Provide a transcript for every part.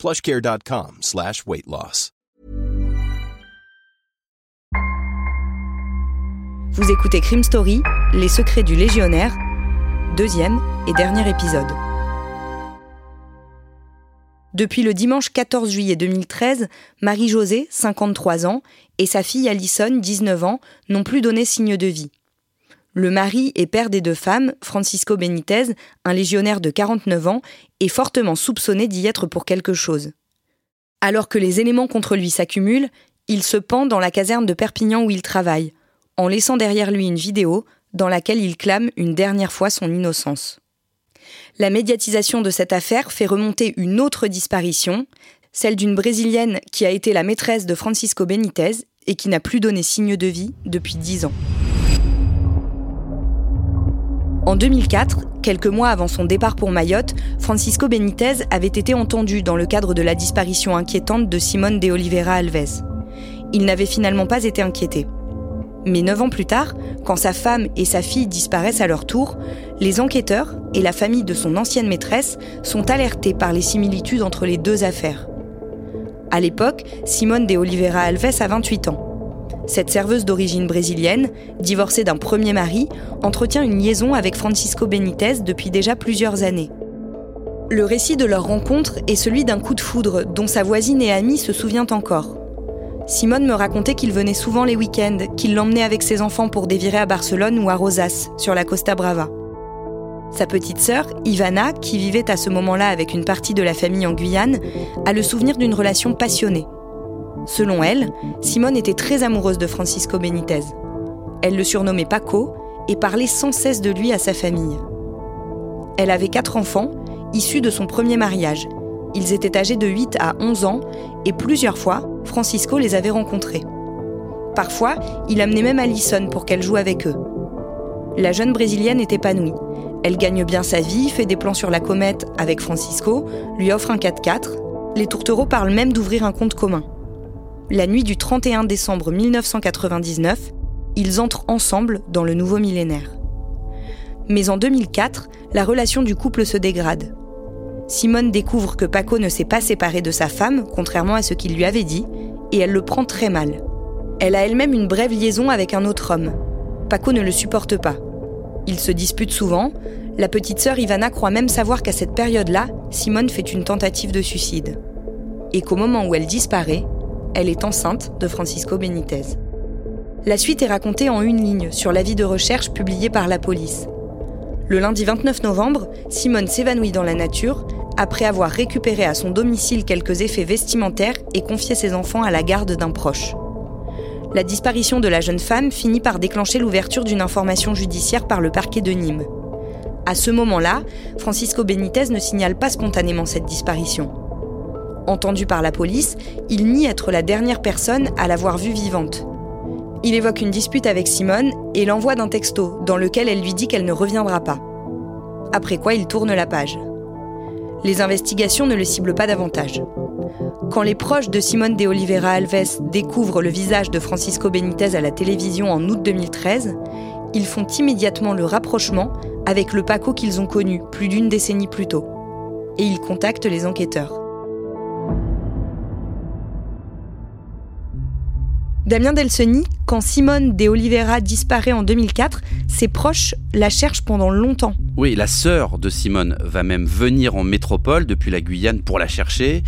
plushcare.com slash weight loss. Vous écoutez Crime Story, Les secrets du légionnaire, deuxième et dernier épisode. Depuis le dimanche 14 juillet 2013, Marie-Josée, 53 ans, et sa fille Alison, 19 ans, n'ont plus donné signe de vie. Le mari et père des deux femmes, Francisco Benitez, un légionnaire de 49 ans, est fortement soupçonné d'y être pour quelque chose. Alors que les éléments contre lui s'accumulent, il se pend dans la caserne de Perpignan où il travaille, en laissant derrière lui une vidéo dans laquelle il clame une dernière fois son innocence. La médiatisation de cette affaire fait remonter une autre disparition, celle d'une Brésilienne qui a été la maîtresse de Francisco Benitez et qui n'a plus donné signe de vie depuis dix ans. En 2004, quelques mois avant son départ pour Mayotte, Francisco Benitez avait été entendu dans le cadre de la disparition inquiétante de Simone de Oliveira Alves. Il n'avait finalement pas été inquiété. Mais neuf ans plus tard, quand sa femme et sa fille disparaissent à leur tour, les enquêteurs et la famille de son ancienne maîtresse sont alertés par les similitudes entre les deux affaires. À l'époque, Simone de Oliveira Alves a 28 ans. Cette serveuse d'origine brésilienne, divorcée d'un premier mari, entretient une liaison avec Francisco Benitez depuis déjà plusieurs années. Le récit de leur rencontre est celui d'un coup de foudre dont sa voisine et amie se souvient encore. Simone me racontait qu'il venait souvent les week-ends, qu'il l'emmenait avec ses enfants pour dévirer à Barcelone ou à Rosas, sur la Costa Brava. Sa petite sœur, Ivana, qui vivait à ce moment-là avec une partie de la famille en Guyane, a le souvenir d'une relation passionnée. Selon elle, Simone était très amoureuse de Francisco Benitez. Elle le surnommait Paco et parlait sans cesse de lui à sa famille. Elle avait quatre enfants, issus de son premier mariage. Ils étaient âgés de 8 à 11 ans et plusieurs fois, Francisco les avait rencontrés. Parfois, il amenait même Alison pour qu'elle joue avec eux. La jeune brésilienne est épanouie. Elle gagne bien sa vie, fait des plans sur la comète avec Francisco, lui offre un 4x4. Les tourtereaux parlent même d'ouvrir un compte commun la nuit du 31 décembre 1999, ils entrent ensemble dans le nouveau millénaire. Mais en 2004, la relation du couple se dégrade. Simone découvre que Paco ne s'est pas séparé de sa femme, contrairement à ce qu'il lui avait dit, et elle le prend très mal. Elle a elle-même une brève liaison avec un autre homme. Paco ne le supporte pas. Ils se disputent souvent. La petite sœur Ivana croit même savoir qu'à cette période-là, Simone fait une tentative de suicide. Et qu'au moment où elle disparaît, elle est enceinte de Francisco Benitez. La suite est racontée en une ligne sur l'avis de recherche publié par la police. Le lundi 29 novembre, Simone s'évanouit dans la nature après avoir récupéré à son domicile quelques effets vestimentaires et confié ses enfants à la garde d'un proche. La disparition de la jeune femme finit par déclencher l'ouverture d'une information judiciaire par le parquet de Nîmes. À ce moment-là, Francisco Benitez ne signale pas spontanément cette disparition. Entendu par la police, il nie être la dernière personne à l'avoir vue vivante. Il évoque une dispute avec Simone et l'envoie d'un texto dans lequel elle lui dit qu'elle ne reviendra pas. Après quoi il tourne la page. Les investigations ne le ciblent pas davantage. Quand les proches de Simone de Oliveira Alves découvrent le visage de Francisco Benitez à la télévision en août 2013, ils font immédiatement le rapprochement avec le Paco qu'ils ont connu plus d'une décennie plus tôt. Et ils contactent les enquêteurs. Damien Delseny, quand Simone de Oliveira disparaît en 2004, ses proches la cherchent pendant longtemps. Oui, la sœur de Simone va même venir en métropole depuis la Guyane pour la chercher.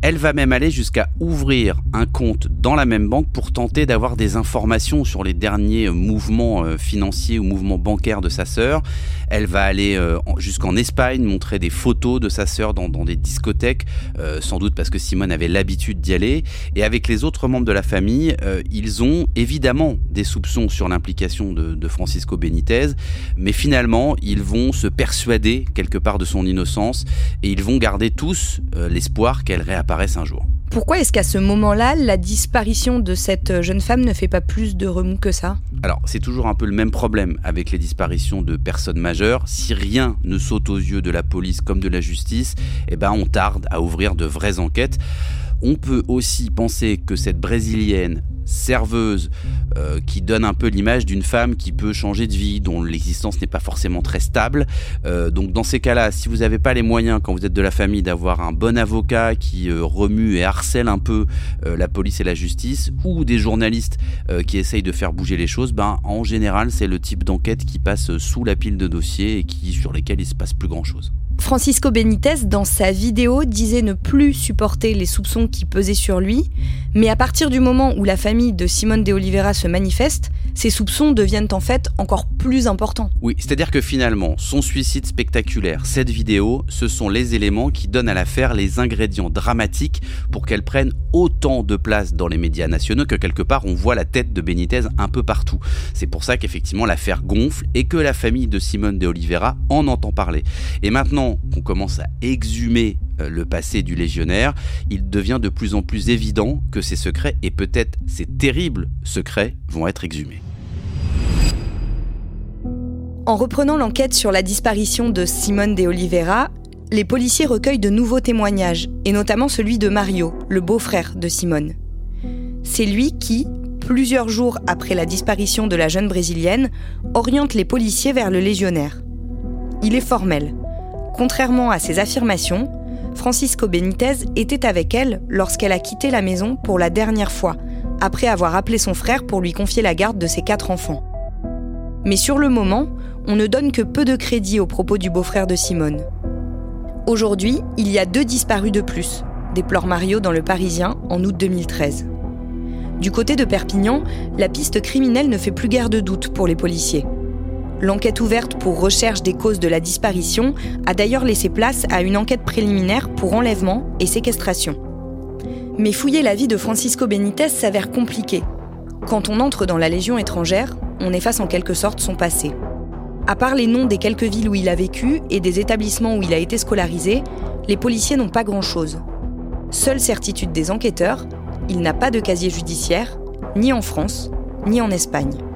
Elle va même aller jusqu'à ouvrir un compte dans la même banque pour tenter d'avoir des informations sur les derniers mouvements euh, financiers ou mouvements bancaires de sa sœur. Elle va aller euh, jusqu'en Espagne montrer des photos de sa sœur dans, des discothèques, euh, sans doute parce que Simone avait l'habitude d'y aller. Et avec les autres membres de la famille, ils ont évidemment des soupçons sur l'implication de, de Francisco Benitez, mais finalement, ils vont se persuader quelque part de son innocence et ils vont garder tous l'espoir qu'elle réapparaisse un jour. Pourquoi est-ce qu'à ce moment-là, la disparition de cette jeune femme ne fait pas plus de remous que ça? Alors, c'est toujours un peu le même problème avec les disparitions de personnes majeures. Si rien ne saute aux yeux de la police comme de la justice, eh ben on tarde à ouvrir de vraies enquêtes. On peut aussi penser que cette brésilienne serveuse euh, qui donne un peu l'image d'une femme qui peut changer de vie, dont l'existence n'est pas forcément très stable. Euh, donc dans ces cas-là, si vous n'avez pas les moyens, quand vous êtes de la famille, d'avoir un bon avocat qui euh, remue et harcèle un peu la police et la justice, ou des journalistes qui essayent de faire bouger les choses, ben en général c'est le type d'enquête qui passe sous la pile de dossiers et sur lesquels il se passe plus grand-chose. Francisco Benitez, dans sa vidéo, disait ne plus supporter les soupçons qui pesaient sur lui, mais à partir du moment où la famille de Simone de Oliveira se manifeste, ces soupçons deviennent en fait encore plus importants. Oui, c'est-à-dire que finalement, son suicide spectaculaire, cette vidéo, ce sont les éléments qui donnent à l'affaire les ingrédients dramatiques pour qu'elle prenne autant de place dans les médias nationaux que quelque part on voit la tête de Benitez un peu partout. C'est pour ça qu'effectivement l'affaire gonfle et que la famille de Simone de Oliveira en entend parler. Et maintenant qu'on commence à exhumer euh, le passé du légionnaire, il devient de plus en plus évident que ces secrets et peut-être ces terribles secrets vont être exhumés. En reprenant l'enquête sur la disparition de Simone de Oliveira, les policiers recueillent de nouveaux témoignages, et notamment celui de Mario, le beau-frère de Simone. C'est lui qui, plusieurs jours après la disparition de la jeune brésilienne, oriente les policiers vers le légionnaire. Il est formel. Contrairement à ses affirmations, Francisco Benitez était avec elle lorsqu'elle a quitté la maison pour la dernière fois, après avoir appelé son frère pour lui confier la garde de ses quatre enfants. Mais sur le moment, on ne donne que peu de crédit aux propos du beau-frère de Simone. Aujourd'hui, il y a deux disparus de plus, déplore Mario dans Le Parisien en août 2013. Du côté de Perpignan, la piste criminelle ne fait plus guère de doute pour les policiers. L'enquête ouverte pour recherche des causes de la disparition a d'ailleurs laissé place à une enquête préliminaire pour enlèvement et séquestration. Mais fouiller la vie de Francisco Benitez s'avère compliqué. Quand on entre dans la Légion étrangère, on efface en quelque sorte son passé. À part les noms des quelques villes où il a vécu et des établissements où il a été scolarisé, les policiers n'ont pas grand-chose. Seule certitude des enquêteurs, il n'a pas de casier judiciaire, ni en France, ni en Espagne.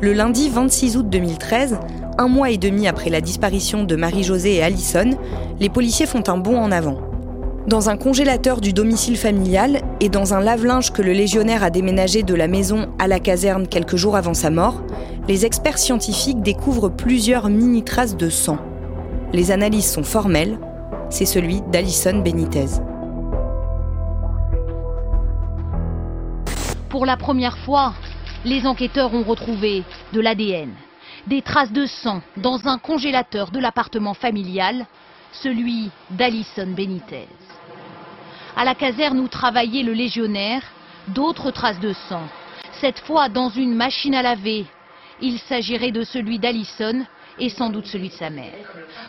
Le lundi 26 août 2013, un mois et demi après la disparition de Marie-Josée et Allison, les policiers font un bond en avant. Dans un congélateur du domicile familial et dans un lave-linge que le légionnaire a déménagé de la maison à la caserne quelques jours avant sa mort, les experts scientifiques découvrent plusieurs mini-traces de sang. Les analyses sont formelles, c'est celui d'Alison Benitez. Pour la première fois, les enquêteurs ont retrouvé de l'ADN, des traces de sang dans un congélateur de l'appartement familial, celui d'Alison Benitez. À la caserne où travaillait le légionnaire, d'autres traces de sang. Cette fois dans une machine à laver. Il s'agirait de celui d'Alison et sans doute celui de sa mère.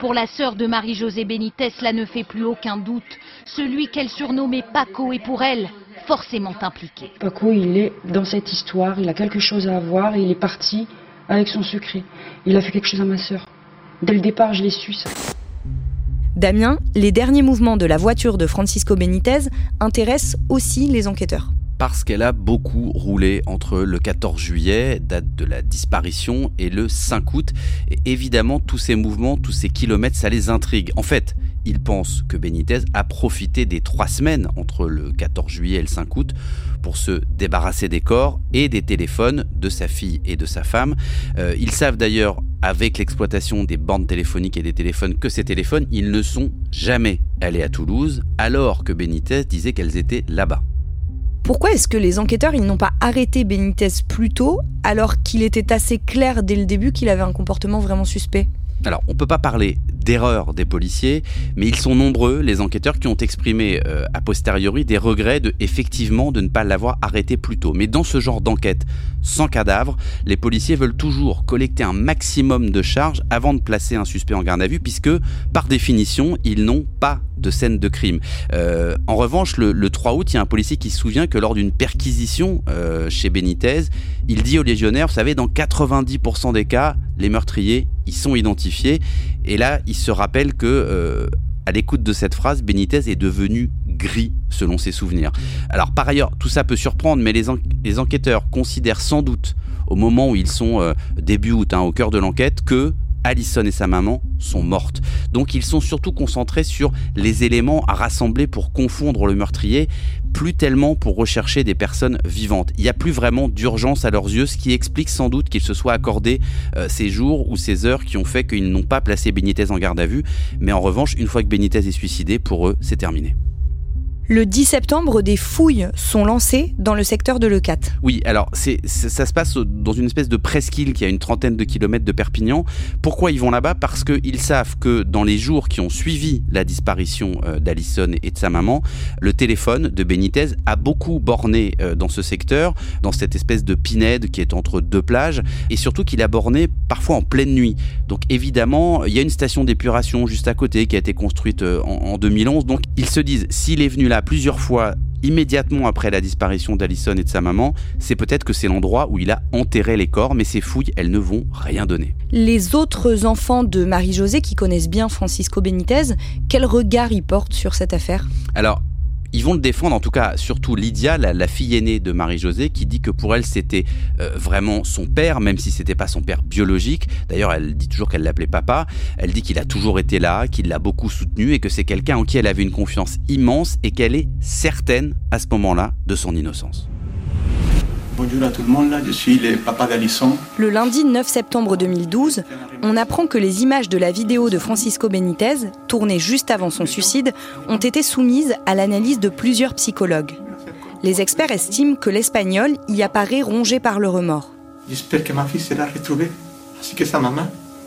Pour la sœur de Marie-Josée Benitez, cela ne fait plus aucun doute. Celui qu'elle surnommait Paco est pour elle forcément impliqué. Paco, il est dans cette histoire, il a quelque chose à avoir et il est parti avec son secret. Il a fait quelque chose à ma sœur. Dès le départ, je l'ai su. Ça. Damien, les derniers mouvements de la voiture de Francisco Benitez intéressent aussi les enquêteurs. Parce qu'elle a beaucoup roulé entre le 14 juillet, date de la disparition, et le 5 août. Et évidemment, tous ces mouvements, tous ces kilomètres, ça les intrigue. En fait, ils pensent que Benitez a profité des trois semaines entre le 14 juillet et le 5 août pour se débarrasser des corps et des téléphones de sa fille et de sa femme. Euh, ils savent d'ailleurs, avec l'exploitation des bandes téléphoniques et des téléphones, que ces téléphones, ils ne sont jamais allés à Toulouse, alors que Benitez disait qu'elles étaient là-bas. Pourquoi est-ce que les enquêteurs ils n'ont pas arrêté Benitez plus tôt alors qu'il était assez clair dès le début qu'il avait un comportement vraiment suspect? Alors, on ne peut pas parler d'erreur des policiers, mais ils sont nombreux, les enquêteurs, qui ont exprimé euh, a posteriori des regrets de effectivement de ne pas l'avoir arrêté plus tôt. Mais dans ce genre d'enquête sans cadavre, les policiers veulent toujours collecter un maximum de charges avant de placer un suspect en garde à vue, puisque par définition, ils n'ont pas de scène de crime. Euh, en revanche, le, 3 août, il y a un policier qui se souvient que lors d'une perquisition euh, chez Benitez, il dit aux légionnaires, vous savez, dans 90% des cas, les meurtriers, ils sont identifiés. Et là, il se rappelle que, euh, à l'écoute de cette phrase, Benitez est devenu gris selon ses souvenirs. Alors par ailleurs, tout ça peut surprendre, mais les, enquêteurs considèrent sans doute au moment où ils sont euh, début août, hein, au cœur de l'enquête, que Allison et sa maman sont mortes. Donc ils sont surtout concentrés sur les éléments à rassembler pour confondre le meurtrier, plus tellement pour rechercher des personnes vivantes. Il n'y a plus vraiment d'urgence à leurs yeux, ce qui explique sans doute qu'ils se soient accordés euh, ces jours ou ces heures qui ont fait qu'ils n'ont pas placé Benitez en garde à vue. Mais en revanche, une fois que Benitez est suicidé, pour eux, c'est terminé. Le 10 septembre, des fouilles sont lancées dans le secteur de Leucat. Oui, alors ça se passe dans une espèce de presqu'île qui a une trentaine de kilomètres de Perpignan. Pourquoi ils vont là-bas? Parce qu'ils savent que dans les jours qui ont suivi la disparition euh, d'Alison et de sa maman, le téléphone de Benitez a beaucoup borné euh, dans ce secteur, dans cette espèce de pinède qui est entre deux plages, et surtout qu'il a borné parfois en pleine nuit. Donc évidemment, il y a une station d'épuration juste à côté qui a été construite euh, en, en 2011. Donc ils se disent, s'il est venu là plusieurs fois immédiatement après la disparition d'Alison et de sa maman, c'est peut-être que c'est l'endroit où il a enterré les corps, mais ces fouilles, elles ne vont rien donner. Les autres enfants de Marie-Josée qui connaissent bien Francisco Benitez, quel regard ils portent sur cette affaire? Alors, ils vont le défendre, en tout cas, surtout Lydia, la, fille aînée de Marie-Josée, qui dit que pour elle, c'était euh, vraiment son père, même si c'était pas son père biologique. D'ailleurs, elle dit toujours qu'elle l'appelait papa. Elle dit qu'il a toujours été là, qu'il l'a beaucoup soutenu et que c'est quelqu'un en qui elle avait une confiance immense et qu'elle est certaine, à ce moment-là, de son innocence. Bonjour à tout le monde, là, je suis le papa d'Alisson. Le lundi 9 septembre 2012, on apprend que les images de la vidéo de Francisco Benitez, tournée juste avant son suicide, ont été soumises à l'analyse de plusieurs psychologues. Les experts estiment que l'Espagnol y apparaît rongé par le remords. J'espère que ma fille sera retrouvée, ainsi que sa maman.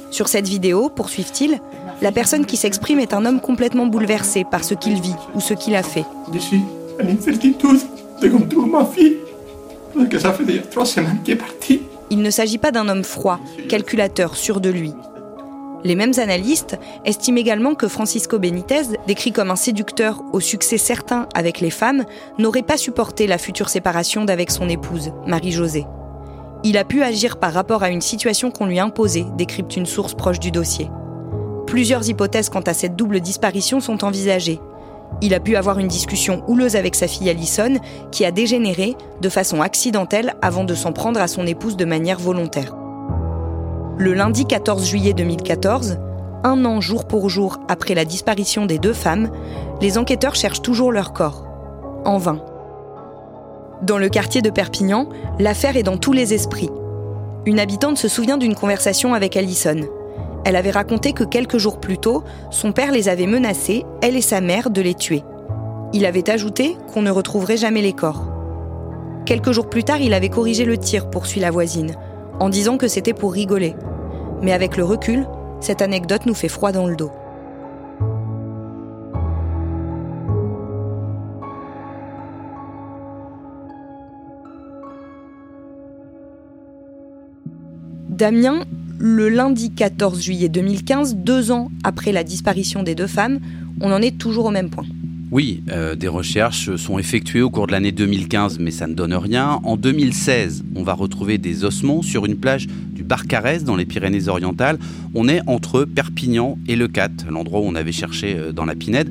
Sur cette vidéo, poursuivent-ils, la personne qui s'exprime est un homme complètement bouleversé par ce qu'il vit ou ce qu'il a fait. Je suis en incertitude de ma fille Il ne s'agit pas d'un homme froid, calculateur, sûr de lui. Les mêmes analystes estiment également que Francisco Benitez, décrit comme un séducteur au succès certain avec les femmes, n'aurait pas supporté la future séparation d'avec son épouse, Marie-Josée. Il a pu agir par rapport à une situation qu'on lui imposait, décrypte une source proche du dossier. Plusieurs hypothèses quant à cette double disparition sont envisagées, il a pu avoir une discussion houleuse avec sa fille Allison, qui a dégénéré de façon accidentelle avant de s'en prendre à son épouse de manière volontaire. Le lundi 14 juillet 2014, un an jour pour jour après la disparition des deux femmes, les enquêteurs cherchent toujours leur corps. En vain. Dans le quartier de Perpignan, l'affaire est dans tous les esprits. Une habitante se souvient d'une conversation avec Allison. Elle avait raconté que quelques jours plus tôt, son père les avait menacés, elle et sa mère, de les tuer. Il avait ajouté qu'on ne retrouverait jamais les corps. Quelques jours plus tard, il avait corrigé le tir, poursuit la voisine, en disant que c'était pour rigoler. Mais avec le recul, cette anecdote nous fait froid dans le dos. Damien le lundi 14 juillet 2015, deux ans après la disparition des deux femmes, on en est toujours au même point. Oui, euh, des recherches sont effectuées au cours de l'année 2015, mais ça ne donne rien. En 2016, on va retrouver des ossements sur une plage du Barcarès, dans les Pyrénées-Orientales. On est entre Perpignan et Le Cat, l'endroit où on avait cherché euh, dans la Pinède.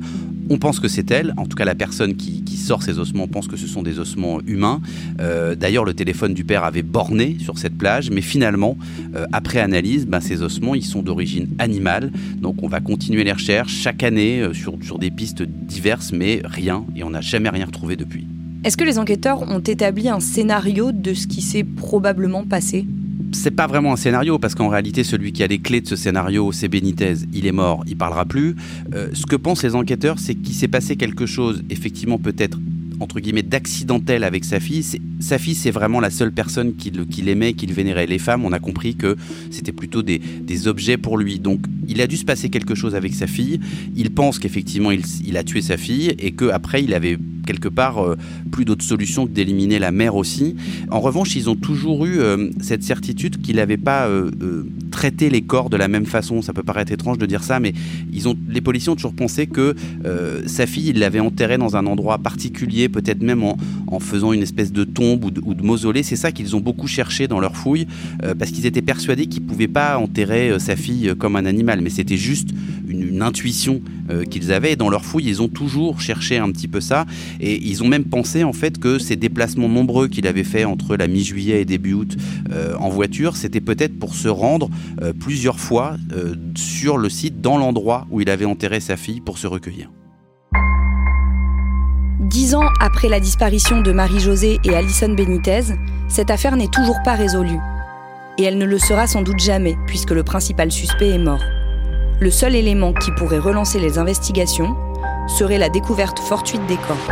On pense que c'est elle, en tout cas la personne qui, sort ces ossements pense que ce sont des ossements humains. Euh, d'ailleurs, le téléphone du père avait borné sur cette plage, mais finalement, euh, après analyse, ben, ces ossements, ils sont d'origine animale. Donc on va continuer les recherches chaque année euh, sur, sur des pistes diverses, mais rien, et on n'a jamais rien retrouvé depuis. Est-ce que les enquêteurs ont établi un scénario de ce qui s'est probablement passé? C'est pas vraiment un scénario parce qu'en réalité celui qui a les clés de ce scénario c'est Benitez, il est mort, il parlera plus. Euh, ce que pensent les enquêteurs c'est qu'il s'est passé quelque chose effectivement peut-être entre guillemets d'accidentel avec sa fille. Sa fille, c'est vraiment la seule personne qui l'aimait, qui le vénérait. Les femmes, on a compris que c'était plutôt des, objets pour lui. Donc, il a dû se passer quelque chose avec sa fille. Il pense qu'effectivement, il, a tué sa fille et qu'après, il avait quelque part euh, plus d'autres solutions que d'éliminer la mère aussi. En revanche, ils ont toujours eu euh, cette certitude qu'il n'avait pas euh, traité les corps de la même façon. Ça peut paraître étrange de dire ça, mais ils ont, les policiers ont toujours pensé que sa fille, il l'avait enterrée dans un endroit particulier, peut-être même en, faisant une espèce de tombe ou de, mausolée. C'est ça qu'ils ont beaucoup cherché dans leur fouille, parce qu'ils étaient persuadés qu'ils ne pouvaient pas enterrer sa fille comme un animal, mais c'était juste une intuition qu'ils avaient. Et dans leur fouille, ils ont toujours cherché un petit peu ça. Et ils ont même pensé en fait que ces déplacements nombreux qu'il avait fait entre la mi-juillet et début août en voiture, c'était peut-être pour se rendre plusieurs fois sur le site, dans l'endroit où il avait enterré sa fille pour se recueillir. Dix ans après la disparition de Marie-Josée et Alison Benitez, cette affaire n'est toujours pas résolue. Et elle ne le sera sans doute jamais, puisque le principal suspect est mort. Le seul élément qui pourrait relancer les investigations serait la découverte fortuite des corps.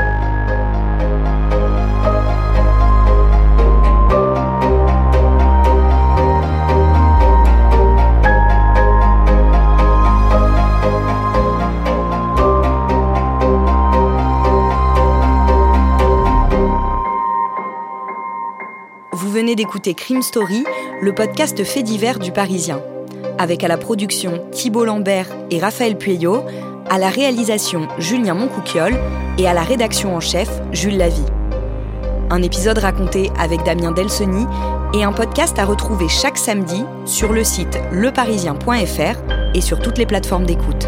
venez d'écouter Crime Story, le podcast fait divers du Parisien. Avec à la production Thibault Lambert et Raphaël Pueyo, à la réalisation Julien Moncouquiole et à la rédaction en chef Jules Lavie. Un épisode raconté avec Damien Delseny et un podcast à retrouver chaque samedi sur le site leparisien.fr et sur toutes les plateformes d'écoute.